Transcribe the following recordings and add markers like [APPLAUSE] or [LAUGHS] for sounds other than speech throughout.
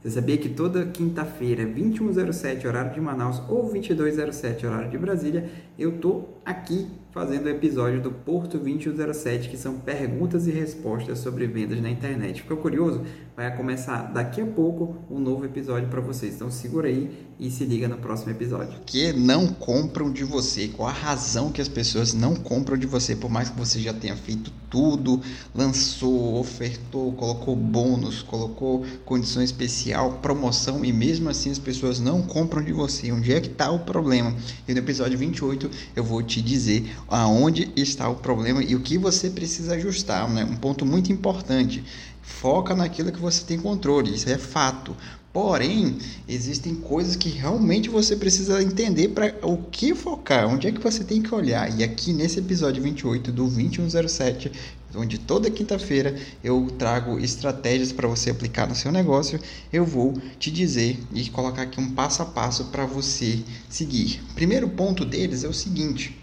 Você sabia que toda quinta-feira, 2107 horário de Manaus ou 2207 horário de Brasília, eu tô aqui fazendo o episódio do Porto 2107, que são perguntas e respostas sobre vendas na internet. Ficou curioso? Vai começar daqui a pouco um novo episódio para vocês. Então segura aí e se liga no próximo episódio. Que não compram de você? Qual a razão que as pessoas não compram de você, por mais que você já tenha feito tudo, lançou, ofertou, colocou bônus, colocou condição especial, promoção e mesmo assim as pessoas não compram de você. Onde é que está o problema? E no episódio 28 eu vou te dizer aonde está o problema e o que você precisa ajustar. Né? Um ponto muito importante. Foca naquilo que você tem controle, isso é fato. Porém, existem coisas que realmente você precisa entender para o que focar, onde é que você tem que olhar. E aqui nesse episódio 28 do 2107, onde toda quinta-feira eu trago estratégias para você aplicar no seu negócio, eu vou te dizer e colocar aqui um passo a passo para você seguir. Primeiro ponto deles é o seguinte: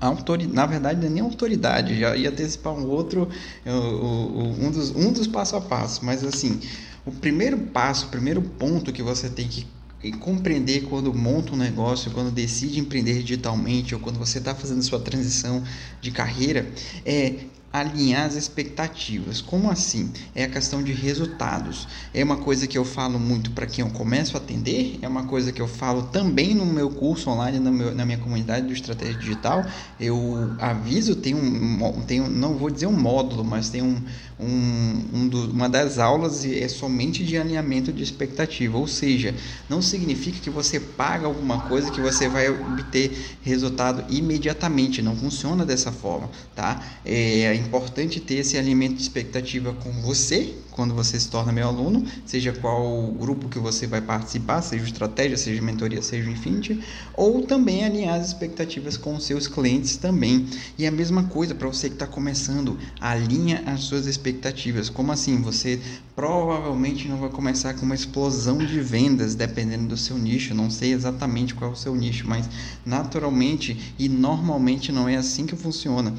autoridade, na verdade não é nem autoridade, já ia antecipar um outro, um dos, um dos passo a passo, mas assim, o primeiro passo, o primeiro ponto que você tem que compreender quando monta um negócio, quando decide empreender digitalmente ou quando você está fazendo sua transição de carreira é alinhar as expectativas. Como assim? É a questão de resultados. É uma coisa que eu falo muito para quem eu começo a atender, é uma coisa que eu falo também no meu curso online, meu, na minha comunidade do Estratégia Digital. Eu aviso, tem um, tem um não vou dizer um módulo, mas tem um, um, um do, uma das aulas é somente de alinhamento de expectativa, ou seja, não significa que você paga alguma coisa que você vai obter resultado imediatamente, não funciona dessa forma, tá? É importante ter esse alinhamento de expectativa com você, quando você se torna meu aluno, seja qual grupo que você vai participar, seja estratégia, seja mentoria, seja Infinity, ou também alinhar as expectativas com os seus clientes também. E a mesma coisa para você que está começando, alinha as suas expectativas. Como assim? Você provavelmente não vai começar com uma explosão de vendas, dependendo do seu nicho. Não sei exatamente qual é o seu nicho, mas naturalmente e normalmente não é assim que funciona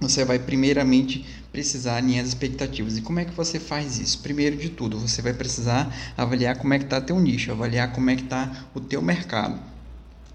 você vai primeiramente precisar alinhar as expectativas. E como é que você faz isso? Primeiro de tudo, você vai precisar avaliar como é que está teu nicho, avaliar como é que está o teu mercado.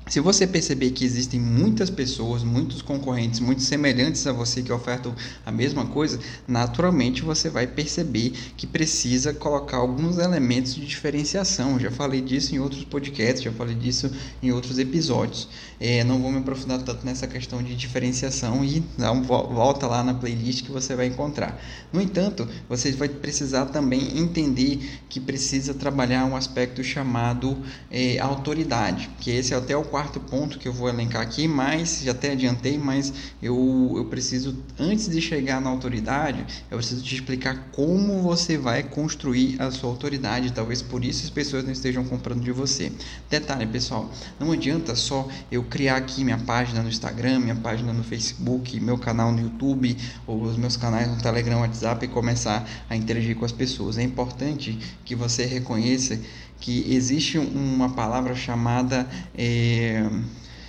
Se você perceber que existem muitas pessoas, muitos concorrentes, muito semelhantes a você que ofertam a mesma coisa, naturalmente você vai perceber que precisa colocar alguns elementos de diferenciação. Já falei disso em outros podcasts, já falei disso em outros episódios. É, não vou me aprofundar tanto nessa questão de diferenciação e dá um, volta lá na playlist que você vai encontrar. No entanto, você vai precisar também entender que precisa trabalhar um aspecto chamado é, autoridade, que esse é até o quarto ponto que eu vou elencar aqui, mas já até adiantei, mas eu, eu preciso, antes de chegar na autoridade, eu preciso te explicar como você vai construir a sua autoridade. Talvez por isso as pessoas não estejam comprando de você. Detalhe, pessoal, não adianta só eu criar aqui minha página no Instagram, minha página no Facebook, meu canal no YouTube, ou os meus canais no Telegram, WhatsApp e começar a interagir com as pessoas. É importante que você reconheça que existe uma palavra chamada é,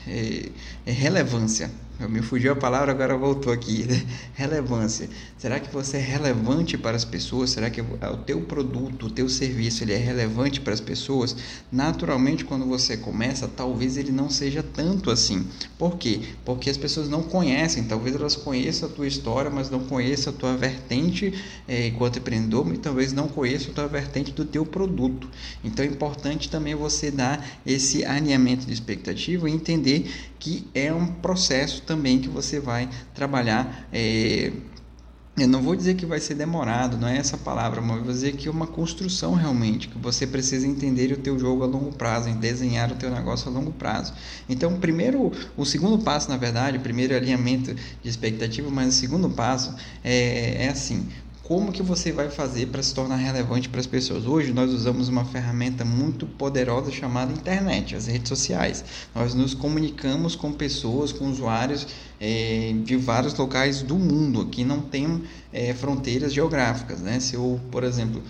é, relevância. Me fugiu a palavra, agora voltou aqui. [LAUGHS] Relevância. Será que você é relevante para as pessoas? Será que o teu produto, o teu serviço, ele é relevante para as pessoas? Naturalmente, quando você começa, talvez ele não seja tanto assim. Por quê? Porque as pessoas não conhecem. Talvez elas conheçam a tua história, mas não conheçam a tua vertente é, enquanto empreendedor, e talvez não conheçam a tua vertente do teu produto. Então, é importante também você dar esse alinhamento de expectativa e entender que é um processo também que você vai trabalhar. É, eu não vou dizer que vai ser demorado, não é essa palavra, mas vou dizer que é uma construção realmente, que você precisa entender o teu jogo a longo prazo, desenhar o teu negócio a longo prazo. Então, primeiro, o segundo passo, na verdade, o primeiro alinhamento de expectativa, mas o segundo passo é, é assim, como que você vai fazer para se tornar relevante para as pessoas? Hoje nós usamos uma ferramenta muito poderosa chamada internet, as redes sociais. Nós nos comunicamos com pessoas, com usuários é, de vários locais do mundo, que não tem é, fronteiras geográficas. Né? Se eu, por exemplo,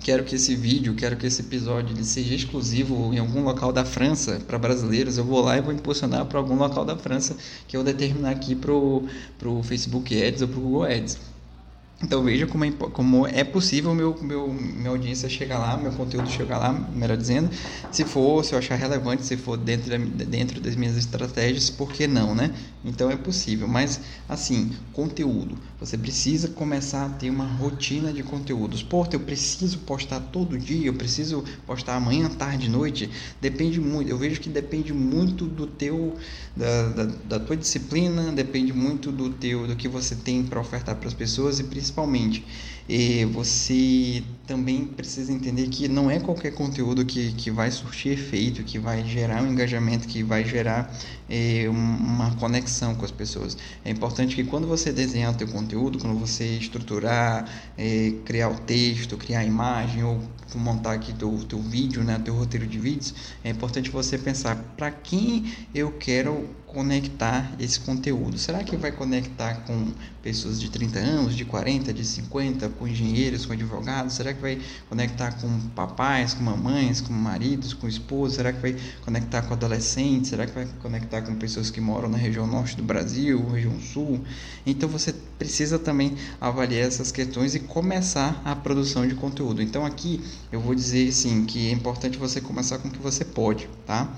quero que esse vídeo, quero que esse episódio ele seja exclusivo em algum local da França para brasileiros, eu vou lá e vou impulsionar para algum local da França que eu determinar aqui para o Facebook Ads ou para o Google Ads. Então veja como é, como é possível meu, meu, minha audiência chegar lá, meu conteúdo chegar lá, melhor dizendo, se for, se eu achar relevante, se for dentro, da, dentro das minhas estratégias, por que não, né? Então é possível, mas assim, conteúdo, você precisa começar a ter uma rotina de conteúdos. Pô, eu preciso postar todo dia, eu preciso postar amanhã, tarde, noite, depende muito, eu vejo que depende muito do teu, da, da, da tua disciplina, depende muito do teu, do que você tem para ofertar para as pessoas e principalmente. E você também precisa entender que não é qualquer conteúdo que, que vai surtir efeito, que vai gerar um engajamento, que vai gerar é, uma conexão com as pessoas. É importante que quando você desenhar o teu conteúdo, quando você estruturar, é, criar o texto, criar a imagem ou montar aqui teu, teu vídeo, né, teu roteiro de vídeos, é importante você pensar para quem eu quero conectar esse conteúdo. Será que vai conectar com pessoas de 30 anos, de 40, de 50, com engenheiros, com advogados? Será que vai conectar com papais, com mamães, com maridos, com esposos? Será que vai conectar com adolescentes? Será que vai conectar com pessoas que moram na região norte do Brasil, região sul? Então você precisa também avaliar essas questões e começar a produção de conteúdo. Então aqui eu vou dizer sim que é importante você começar com o que você pode, tá?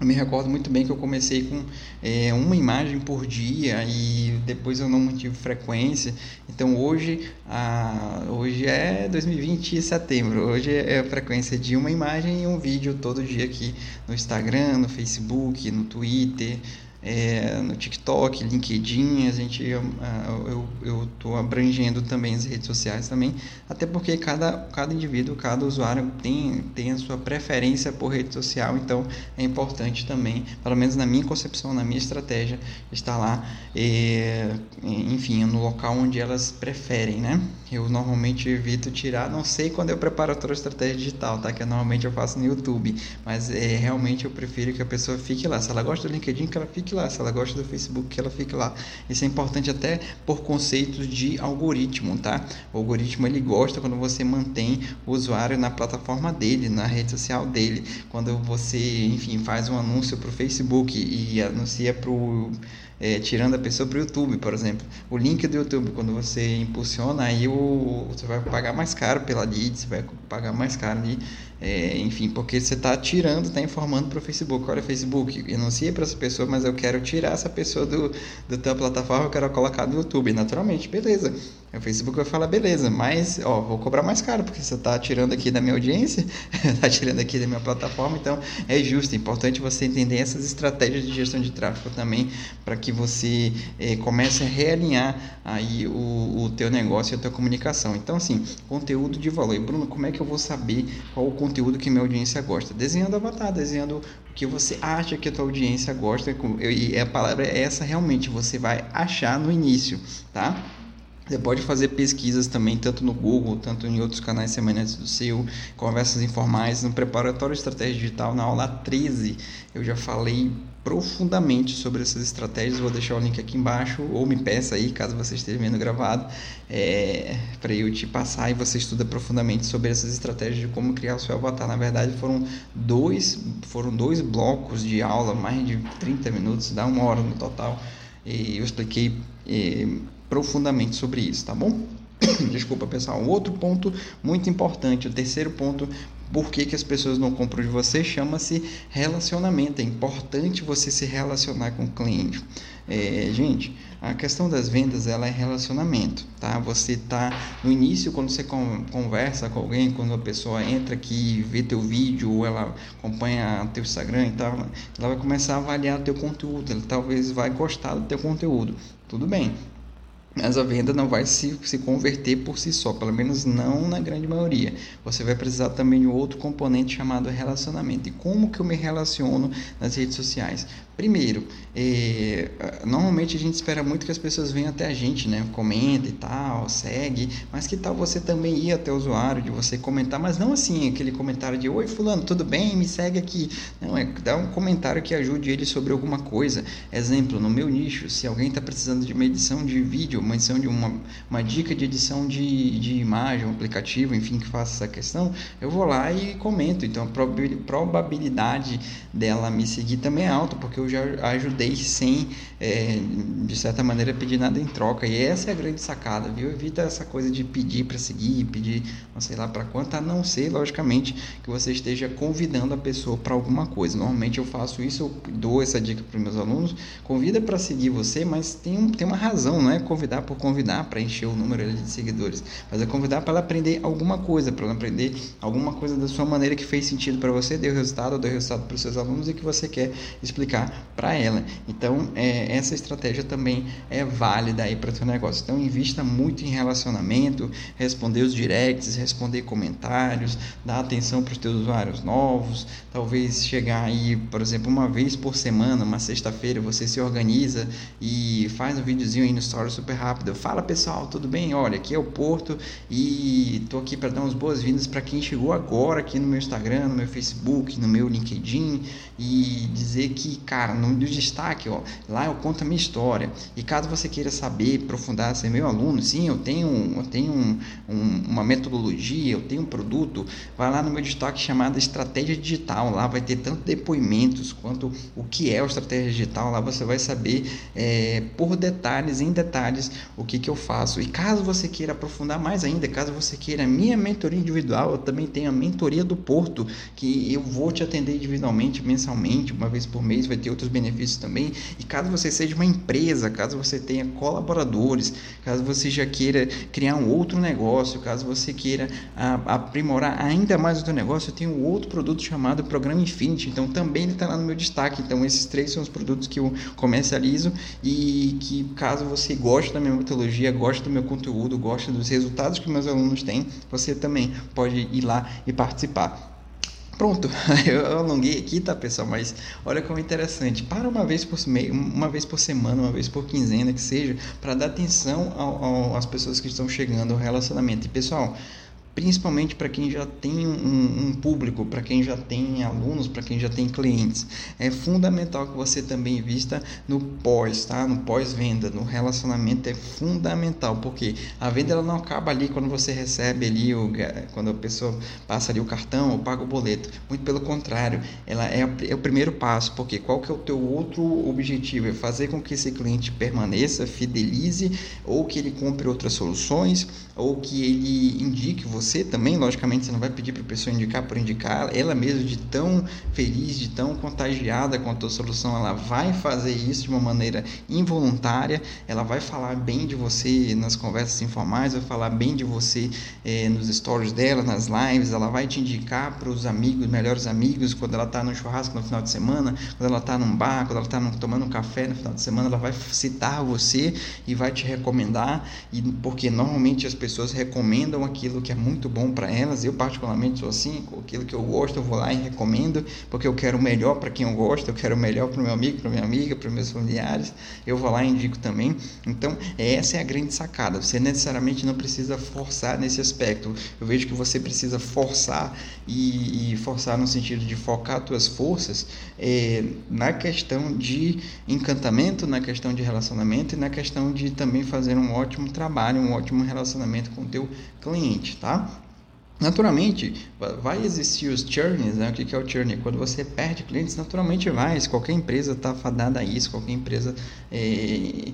Eu me recordo muito bem que eu comecei com é, uma imagem por dia e depois eu não mantive frequência. Então hoje, a, hoje é 2020 setembro. Hoje é a frequência de uma imagem e um vídeo todo dia aqui no Instagram, no Facebook, no Twitter, é, no TikTok, LinkedIn, a gente eu estou abrangendo também as redes sociais também, até porque cada, cada indivíduo, cada usuário tem, tem a sua preferência por rede social, então é importante também, pelo menos na minha concepção, na minha estratégia, estar lá, é, enfim, no local onde elas preferem, né? Eu normalmente evito tirar, não sei quando eu preparo outra estratégia digital, tá? Que normalmente eu faço no YouTube, mas é, realmente eu prefiro que a pessoa fique lá. Se ela gosta do LinkedIn, que ela fique lá. Se ela gosta do Facebook, que ela fique lá. Isso é importante até por conceitos de algoritmo, tá? O algoritmo ele gosta quando você mantém o usuário na plataforma dele, na rede social dele. Quando você, enfim, faz um anúncio para o Facebook e anuncia para o é, tirando a pessoa para o YouTube, por exemplo. O link do YouTube, quando você impulsiona, aí o, você vai pagar mais caro pela lead, você vai pagar mais caro ali, é, enfim, porque você está tirando, está informando para o Facebook. Olha, Facebook, sei para essa pessoa, mas eu quero tirar essa pessoa do, do tua plataforma, eu quero colocar no YouTube. Naturalmente, beleza. O Facebook vai falar, beleza, mas ó, vou cobrar mais caro, porque você está tirando aqui da minha audiência, está [LAUGHS] tirando aqui da minha plataforma, então é justo, é importante você entender essas estratégias de gestão de tráfego também, para que você eh, comece a realinhar aí o, o teu negócio e a tua comunicação. Então, assim, conteúdo de valor. E Bruno, como é que eu vou saber qual o conteúdo que minha audiência gosta? Desenhando avatar, desenhando o que você acha que a tua audiência gosta, e a palavra é essa realmente, você vai achar no início, tá? Você pode fazer pesquisas também, tanto no Google, tanto em outros canais semelhantes do seu, conversas informais. No Preparatório de Estratégia Digital, na aula 13, eu já falei profundamente sobre essas estratégias. Vou deixar o link aqui embaixo, ou me peça aí, caso você esteja vendo gravado, é, para eu te passar e você estuda profundamente sobre essas estratégias de como criar o seu avatar. Na verdade, foram dois, foram dois blocos de aula, mais de 30 minutos, dá uma hora no total. E eu expliquei. É, profundamente sobre isso, tá bom? [COUGHS] Desculpa, pessoal. Um outro ponto muito importante, o terceiro ponto, por que, que as pessoas não compram de você, chama-se relacionamento. É importante você se relacionar com o cliente. É, gente, a questão das vendas ela é relacionamento, tá? Você tá no início quando você conversa com alguém, quando a pessoa entra aqui, vê teu vídeo, ou ela acompanha teu Instagram e tal, ela vai começar a avaliar teu conteúdo, ela talvez vai gostar do teu conteúdo. Tudo bem, mas a venda não vai se, se converter por si só, pelo menos não na grande maioria. Você vai precisar também de outro componente chamado relacionamento. E como que eu me relaciono nas redes sociais? Primeiro, é, normalmente a gente espera muito que as pessoas venham até a gente, né? Comenta e tal, segue, mas que tal você também ir até o usuário, de você comentar, mas não assim, aquele comentário de Oi fulano, tudo bem? Me segue aqui. Não, é dar um comentário que ajude ele sobre alguma coisa. Exemplo, no meu nicho, se alguém está precisando de uma edição de vídeo, uma edição de uma, uma dica de edição de, de imagem, um aplicativo, enfim, que faça essa questão, eu vou lá e comento. Então a probabilidade dela me seguir também é alta, porque eu já ajudei sem, é, de certa maneira, pedir nada em troca. E essa é a grande sacada, viu? Evita essa coisa de pedir para seguir, pedir não sei lá para quanto, a não ser, logicamente, que você esteja convidando a pessoa para alguma coisa. Normalmente eu faço isso, eu dou essa dica para meus alunos, convida para seguir você, mas tem, um, tem uma razão, não é convidar por convidar para encher o número de seguidores, mas é convidar para ela aprender alguma coisa, para ela aprender alguma coisa da sua maneira que fez sentido para você, deu resultado, deu resultado para os seus alunos e que você quer explicar para ela. Então, é, essa estratégia também é válida aí para o seu negócio. Então, invista muito em relacionamento, responder os directs, responder comentários, dar atenção para os teus usuários novos, talvez chegar aí, por exemplo, uma vez por semana, uma sexta-feira, você se organiza e faz um videozinho aí no story super rápido. Fala pessoal, tudo bem? Olha, aqui é o Porto e tô aqui para dar umas boas-vindas para quem chegou agora aqui no meu Instagram, no meu Facebook, no meu LinkedIn e dizer que, cara, no destaque, ó, lá eu conto a minha história. E caso você queira saber, aprofundar, ser meu aluno, sim, eu tenho, eu tenho um, um, uma metodologia, eu tenho um produto, vai lá no meu destaque chamado Estratégia Digital. Lá vai ter tanto depoimentos quanto o que é a estratégia digital. Lá você vai saber é, por detalhes, em detalhes, o que, que eu faço. E caso você queira aprofundar mais ainda, caso você queira minha mentoria individual, eu também tenho a mentoria do Porto, que eu vou te atender individualmente, mensalmente, uma vez por mês, vai ter outros benefícios também. E caso você seja uma empresa, caso você tenha colaboradores, caso você já queira criar um outro negócio, caso você queira a, aprimorar ainda mais o seu negócio, eu tenho outro produto chamado Programa Infinity, então também ele está lá no meu destaque. Então esses três são os produtos que eu comercializo e que caso você goste da minha metodologia, goste do meu conteúdo, goste dos resultados que meus alunos têm, você também pode ir lá e participar. Pronto, [LAUGHS] eu alonguei aqui, tá pessoal? Mas olha como é interessante. Para uma vez por uma vez por semana, uma vez por quinzena que seja, para dar atenção ao, ao, às pessoas que estão chegando ao relacionamento. E pessoal, principalmente para quem já tem um, um público, para quem já tem alunos, para quem já tem clientes. É fundamental que você também invista no pós, tá? No pós-venda, no relacionamento é fundamental, porque a venda ela não acaba ali quando você recebe ali o, quando a pessoa passa ali o cartão ou paga o boleto. Muito pelo contrário, ela é, é o primeiro passo, porque qual que é o teu outro objetivo? É fazer com que esse cliente permaneça, fidelize ou que ele compre outras soluções ou que ele indique você também, logicamente você não vai pedir para a pessoa indicar por indicar, ela mesma de tão feliz, de tão contagiada com a tua solução, ela vai fazer isso de uma maneira involuntária, ela vai falar bem de você nas conversas informais, vai falar bem de você eh, nos stories dela, nas lives, ela vai te indicar para os amigos, melhores amigos, quando ela está no churrasco no final de semana, quando ela está num bar, quando ela está tomando um café no final de semana, ela vai citar você e vai te recomendar, e porque normalmente as pessoas recomendam aquilo que é muito bom para elas. Eu, particularmente, sou assim: aquilo que eu gosto, eu vou lá e recomendo, porque eu quero o melhor para quem eu gosto, eu quero o melhor para o meu amigo, para minha amiga, para meus familiares. Eu vou lá e indico também. Então, essa é a grande sacada. Você necessariamente não precisa forçar nesse aspecto. Eu vejo que você precisa forçar e, e forçar no sentido de focar suas forças é, na questão de encantamento, na questão de relacionamento e na questão de também fazer um ótimo trabalho, um ótimo relacionamento com o teu cliente, tá? Naturalmente, vai existir os churns, né? O que é o churn? Quando você perde clientes, naturalmente vai. Se qualquer empresa está fadada a isso, qualquer empresa é,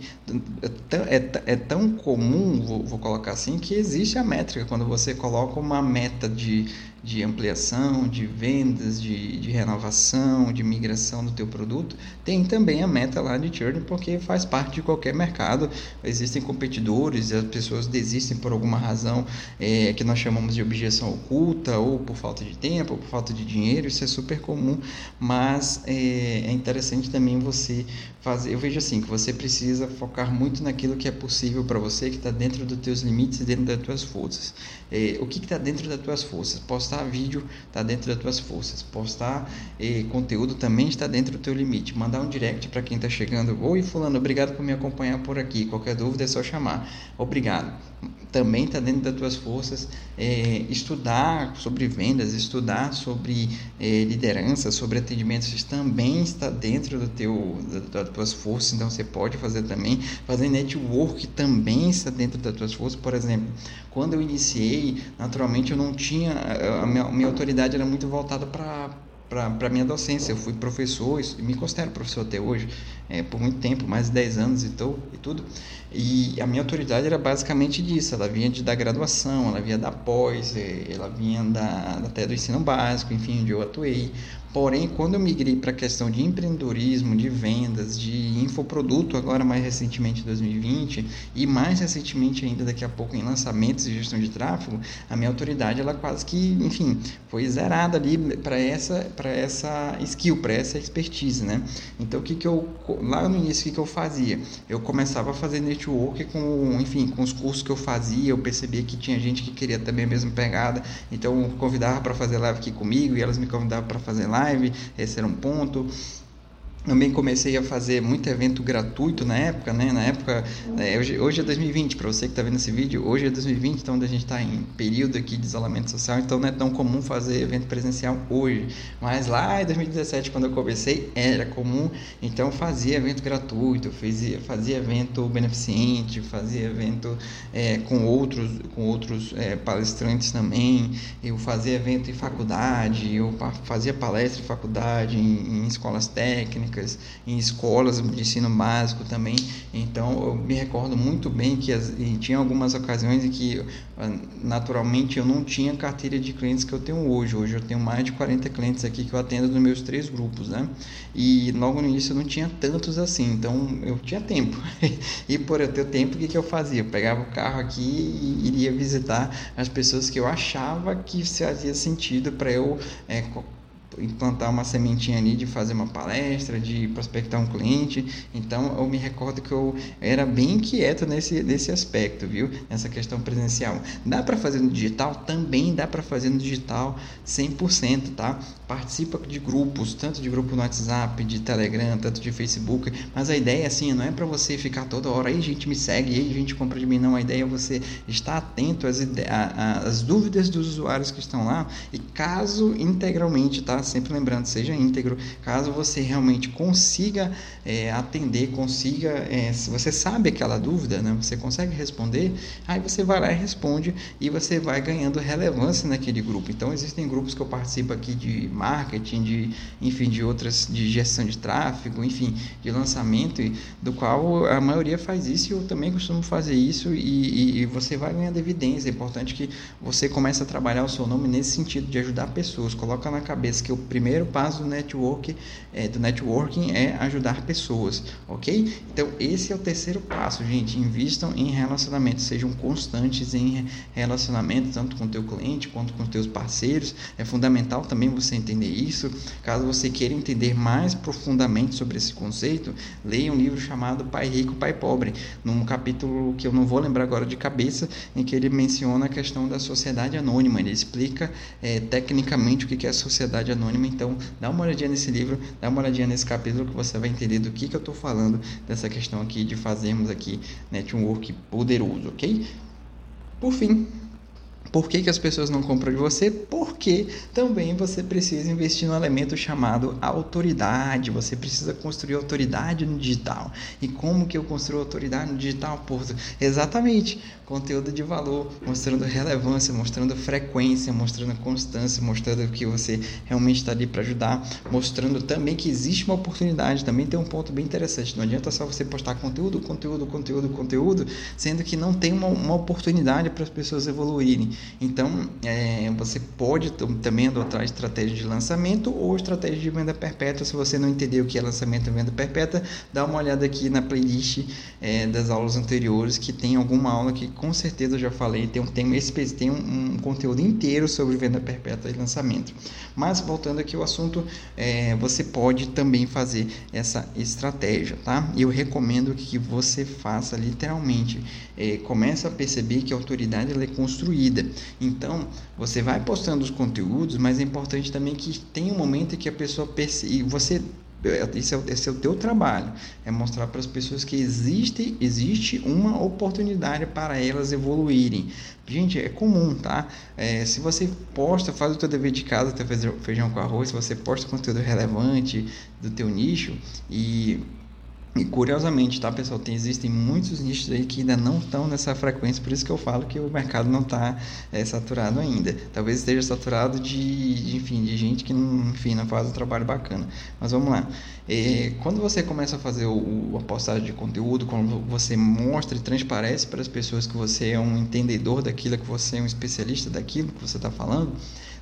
é, é, é tão comum, vou, vou, colocar assim, que existe a métrica. Quando você coloca uma meta de de ampliação, de vendas, de, de renovação, de migração do teu produto, tem também a meta lá de churn, porque faz parte de qualquer mercado. Existem competidores, as pessoas desistem por alguma razão é, que nós chamamos de objeção oculta, ou por falta de tempo, ou por falta de dinheiro, isso é super comum, mas é, é interessante também você fazer. Eu vejo assim que você precisa focar muito naquilo que é possível para você, que está dentro dos teus limites, dentro das tuas forças. É, o que está dentro das tuas forças? Postar vídeo está dentro das tuas forças. Postar é, conteúdo também está dentro do teu limite. Mandar um direct para quem está chegando. Oi, fulano, obrigado por me acompanhar por aqui. Qualquer dúvida é só chamar. Obrigado. Também está dentro das tuas forças é, estudar sobre vendas, estudar sobre é, liderança, sobre atendimentos. Também está dentro do teu da, tuas forças, então você pode fazer também. Fazer network também está dentro das tuas forças. Por exemplo, quando eu iniciei, naturalmente eu não tinha, a minha, a minha autoridade era muito voltada para para minha docência. Eu fui professor e me considero professor até hoje, é, por muito tempo, mais de 10 anos e, tô, e tudo. E a minha autoridade era basicamente disso. Ela vinha de, da graduação, ela vinha da pós, é, ela vinha da, até do ensino básico, enfim, onde eu atuei. Porém, quando eu migrei para a questão de empreendedorismo, de vendas, de infoproduto, agora mais recentemente em 2020, e mais recentemente ainda daqui a pouco em lançamentos e gestão de tráfego, a minha autoridade ela quase que, enfim, foi zerada ali para essa para essa skill, para essa expertise, né? Então, o que que eu lá no início o que que eu fazia? Eu começava a fazer network com, enfim, com os cursos que eu fazia, eu percebia que tinha gente que queria também a mesma pegada, então eu convidava para fazer live aqui comigo e elas me convidavam para fazer live live, esse era um ponto. Também comecei a fazer muito evento gratuito na época, né? Na época, é, hoje, hoje é 2020, para você que está vendo esse vídeo, hoje é 2020, então a gente está em período aqui de isolamento social, então não é tão comum fazer evento presencial hoje. Mas lá em 2017, quando eu comecei, era comum, então fazia evento gratuito, fazia, fazia evento beneficente, fazia evento é, com outros, com outros é, palestrantes também, eu fazia evento em faculdade, eu fazia palestra em faculdade, em, em escolas técnicas técnicas em escolas de ensino básico também. Então eu me recordo muito bem que as, tinha algumas ocasiões em que ah, naturalmente eu não tinha carteira de clientes que eu tenho hoje. Hoje eu tenho mais de 40 clientes aqui que eu atendo nos meus três grupos, né? E logo no início eu não tinha tantos assim, então eu tinha tempo. [LAUGHS] e por eu ter tempo, o que, que eu fazia? Eu pegava o carro aqui e iria visitar as pessoas que eu achava que fazia sentido para eu é, implantar uma sementinha ali de fazer uma palestra, de prospectar um cliente. Então eu me recordo que eu era bem inquieto nesse, nesse aspecto, viu? Nessa questão presencial. Dá para fazer no digital? Também dá para fazer no digital 100%, tá? Participa de grupos, tanto de grupo no WhatsApp, de Telegram, tanto de Facebook, mas a ideia assim, não é para você ficar toda hora aí gente me segue, aí gente compra de mim, não. A ideia é você estar atento às, às dúvidas dos usuários que estão lá e caso integralmente, tá? Sempre lembrando, seja íntegro. Caso você realmente consiga é, atender, consiga, é, se você sabe aquela dúvida, né, você consegue responder, aí você vai lá e responde e você vai ganhando relevância naquele grupo. Então existem grupos que eu participo aqui de marketing, de enfim, de outras, de gestão de tráfego, enfim, de lançamento, do qual a maioria faz isso e eu também costumo fazer isso e, e, e você vai ganhando evidência. É importante que você comece a trabalhar o seu nome nesse sentido de ajudar pessoas. Coloca na cabeça que que o primeiro passo do network é, do networking é ajudar pessoas, ok? Então esse é o terceiro passo, gente. Invistam em relacionamentos, sejam constantes em relacionamento tanto com o teu cliente quanto com os teus parceiros. É fundamental também você entender isso. Caso você queira entender mais profundamente sobre esse conceito, leia um livro chamado Pai Rico, Pai Pobre, num capítulo que eu não vou lembrar agora de cabeça, em que ele menciona a questão da sociedade anônima. Ele explica é, tecnicamente o que é a sociedade anônima anônima. Então, dá uma olhadinha nesse livro, dá uma olhadinha nesse capítulo que você vai entender do que, que eu estou falando dessa questão aqui de fazermos aqui network poderoso, ok? Por fim, por que, que as pessoas não compram de você? Porque também você precisa investir no elemento chamado autoridade. Você precisa construir autoridade no digital. E como que eu construo autoridade no digital, Porto? Exatamente, conteúdo de valor, mostrando relevância, mostrando frequência, mostrando constância, mostrando que você realmente está ali para ajudar, mostrando também que existe uma oportunidade. Também tem um ponto bem interessante. Não adianta só você postar conteúdo, conteúdo, conteúdo, conteúdo, sendo que não tem uma, uma oportunidade para as pessoas evoluírem. Então, é, você pode também adotar estratégia de lançamento ou estratégia de venda perpétua. Se você não entendeu o que é lançamento e venda perpétua, dá uma olhada aqui na playlist é, das aulas anteriores, que tem alguma aula que com certeza eu já falei, tem, tem, esse, tem um, um conteúdo inteiro sobre venda perpétua e lançamento. Mas, voltando aqui ao assunto, é, você pode também fazer essa estratégia, tá? Eu recomendo que você faça literalmente, é, comece a perceber que a autoridade ela é construída. Então, você vai postando os conteúdos, mas é importante também que tenha um momento em que a pessoa perceba, você esse é, o, esse é o teu trabalho, é mostrar para as pessoas que existe, existe uma oportunidade para elas evoluírem. Gente, é comum, tá? É, se você posta, faz o teu dever de casa, teu feijão com arroz, se você posta conteúdo relevante do teu nicho e E curiosamente, tá, pessoal, tem, existem muitos nichos aí que ainda não estão nessa frequência, por isso que eu falo que o mercado não está é, saturado ainda. Talvez esteja saturado de, de, enfim, de gente que não, enfim, não faz um trabalho bacana. Mas vamos lá. É, quando você começa a fazer o, o, a postagem de conteúdo, quando você mostra e transparece para as pessoas que você é um entendedor daquilo, que você é um especialista daquilo que você está falando,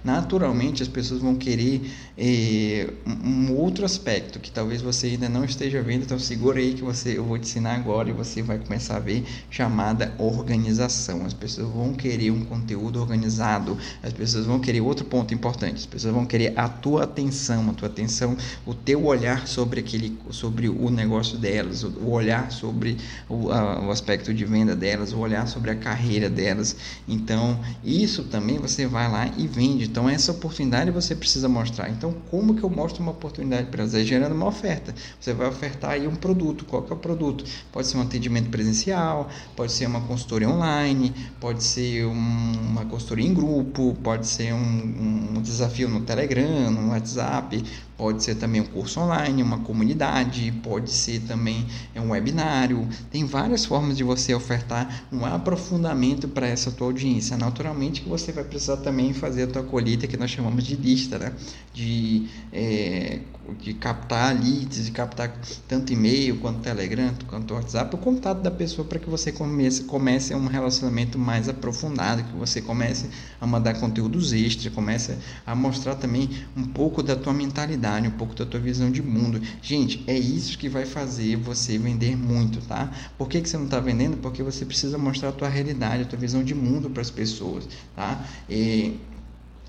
naturalmente as pessoas vão querer é, um outro aspecto que talvez você ainda não esteja vendo, então segura aí que você, eu vou te ensinar agora e você vai começar a ver chamada organização. As pessoas vão querer um conteúdo organizado, as pessoas vão querer outro ponto importante, as pessoas vão querer a tua atenção, a tua atenção, o teu olhar sobre aquele, sobre o negócio delas, o olhar sobre o, a, o aspecto de venda delas, o olhar sobre a carreira delas. Então isso também você vai lá e vende então, essa oportunidade você precisa mostrar. Então, como que eu mostro uma oportunidade para você? Gerando uma oferta. Você vai ofertar aí um produto. Qual que é o produto? Pode ser um atendimento presencial, pode ser uma consultoria online, pode ser um, uma consultoria em grupo, pode ser um, um desafio no Telegram, no WhatsApp, pode ser também um curso online, uma comunidade, pode ser também um webinário. Tem várias formas de você ofertar um aprofundamento para essa tua audiência. Naturalmente que você vai precisar também fazer a tua colheita que nós chamamos de lista, né? de, é, de captar leads, de captar tanto e-mail quanto Telegram, quanto WhatsApp, o contato da pessoa para que você comece, comece um relacionamento mais aprofundado, que você comece a mandar conteúdos extras, comece a mostrar também um pouco da tua mentalidade um pouco da tua visão de mundo. Gente, é isso que vai fazer você vender muito, tá? Por que, que você não está vendendo? Porque você precisa mostrar a tua realidade, a tua visão de mundo para as pessoas, tá? E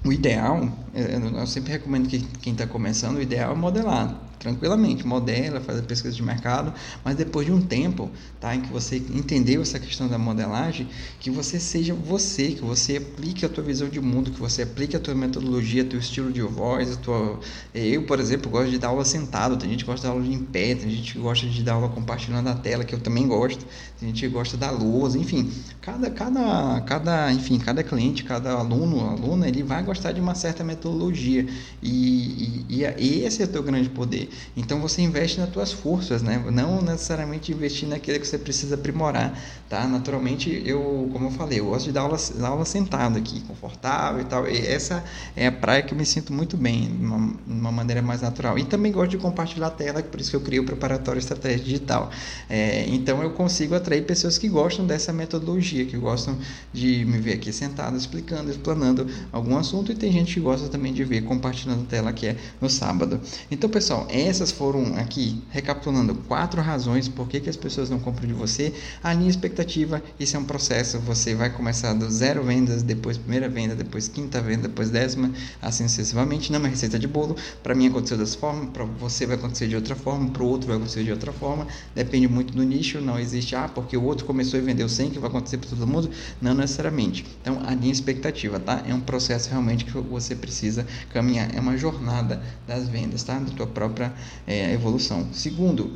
o ideal, eu sempre recomendo que quem está começando, o ideal é modelar tranquilamente, modela, faz a pesquisa de mercado, mas depois de um tempo, tá, em que você entendeu essa questão da modelagem, que você seja você, que você aplique a tua visão de mundo, que você aplique a tua metodologia, teu estilo de voz, tua... eu, por exemplo, gosto de dar aula sentado, tem gente que gosta de dar aula em pé, tem gente que gosta de dar aula compartilhando a tela, que eu também gosto, tem gente que gosta da luz, enfim, cada, cada, cada, enfim, cada cliente, cada aluno, aluna, ele vai gostar de uma certa metodologia e, e, e esse é o teu grande poder. Então você investe nas tuas forças, né? Não necessariamente investir naquilo que você precisa aprimorar, tá? Naturalmente, eu, como eu falei, eu gosto de dar aula, aula sentado aqui, confortável e tal. E essa é a praia que eu me sinto muito bem, de uma, uma, maneira mais natural. E também gosto de compartilhar a tela, por isso que eu criei o preparatório estratégia digital. É, então eu consigo atrair pessoas que gostam dessa metodologia, que gostam de me ver aqui sentado, explicando, explanando algum assunto. E tem gente que gosta também de ver compartilhando a tela que é no sábado. Então, pessoal, essas foram aqui, recapitulando, quatro razões por que, que as pessoas não compram de você. A linha expectativa, isso é um processo. Você vai começar do zero vendas, depois primeira venda, depois quinta venda, depois décima, assim sucessivamente. Não é receita de bolo. Para mim aconteceu dessa forma, para você vai acontecer de outra forma, para o outro vai acontecer de outra forma. Depende muito do nicho. Não existe, ah, porque o outro começou e vendeu 100, que vai acontecer para todo mundo. Não necessariamente. Então, a linha expectativa, tá? É um processo realmente que você precisa caminhar. É uma jornada das vendas, tá? Da tua própria é, evolução. Segundo,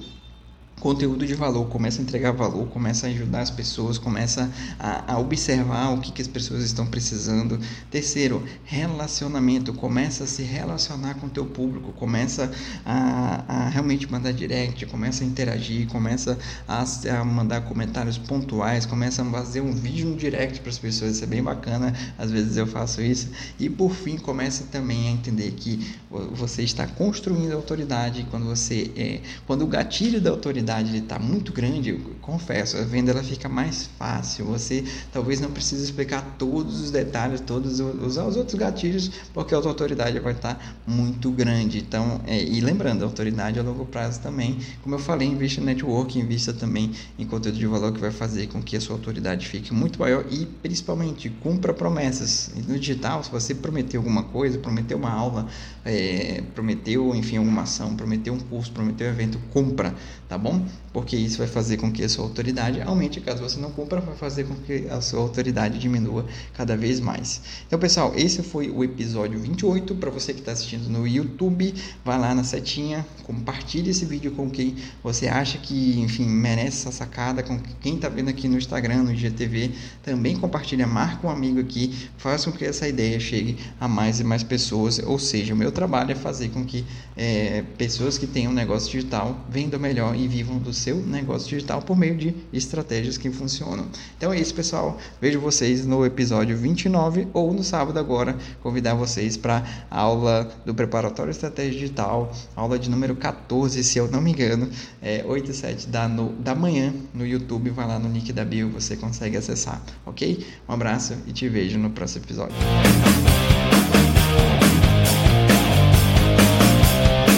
conteúdo de valor, começa a entregar valor, começa a ajudar as pessoas, começa a, a observar o que, que as pessoas estão precisando. Terceiro, relacionamento, começa a se relacionar com o teu público, começa a, a realmente mandar direct, começa a interagir, começa a, a, mandar comentários pontuais, começa a fazer um vídeo no direct para as pessoas, isso é bem bacana, às vezes eu faço isso. E por fim, começa também a entender que você está construindo autoridade quando você é, quando o gatilho da autoridade ele está muito grande, eu confesso, a venda ela fica mais fácil. Você talvez não precise explicar todos os detalhes, todos usar os outros gatilhos, porque a tua autoridade vai estar tá muito grande. Então, é, e lembrando, autoridade a longo prazo também, como eu falei, invista em network, invista também em conteúdo de valor que vai fazer com que a sua autoridade fique muito maior e principalmente cumpra promessas. No digital, se você prometeu alguma coisa, prometeu uma aula, é, prometeu, enfim, alguma ação, prometeu um curso, prometeu um evento, cumpra, tá bom? Porque isso vai fazer com que a sua autoridade aumente. Caso você não cumpra, vai fazer com que a sua autoridade diminua cada vez mais. Então, pessoal, esse foi o episódio 28. Para você que está assistindo no YouTube, vai lá na setinha, compartilhe esse vídeo com quem você acha que, enfim, merece essa sacada, com quem está vendo aqui no Instagram, no IGTV, também compartilha, marca um amigo aqui, faça com que essa ideia chegue a mais e mais pessoas. Ou seja, o meu trabalho é fazer com que é, pessoas que tenham um negócio digital vendam melhor e vivam vivam do seu negócio digital por meio de estratégias que funcionam. Então é isso, pessoal. Vejo vocês no episódio 29 ou no sábado agora. Convidar vocês para a aula do Preparatório Estratégia Digital, aula de número 14, se eu não me engano, é 8 e 7 da, no, da manhã no YouTube. Vai lá no link da bio, você consegue acessar, ok? Um abraço e te vejo no próximo episódio.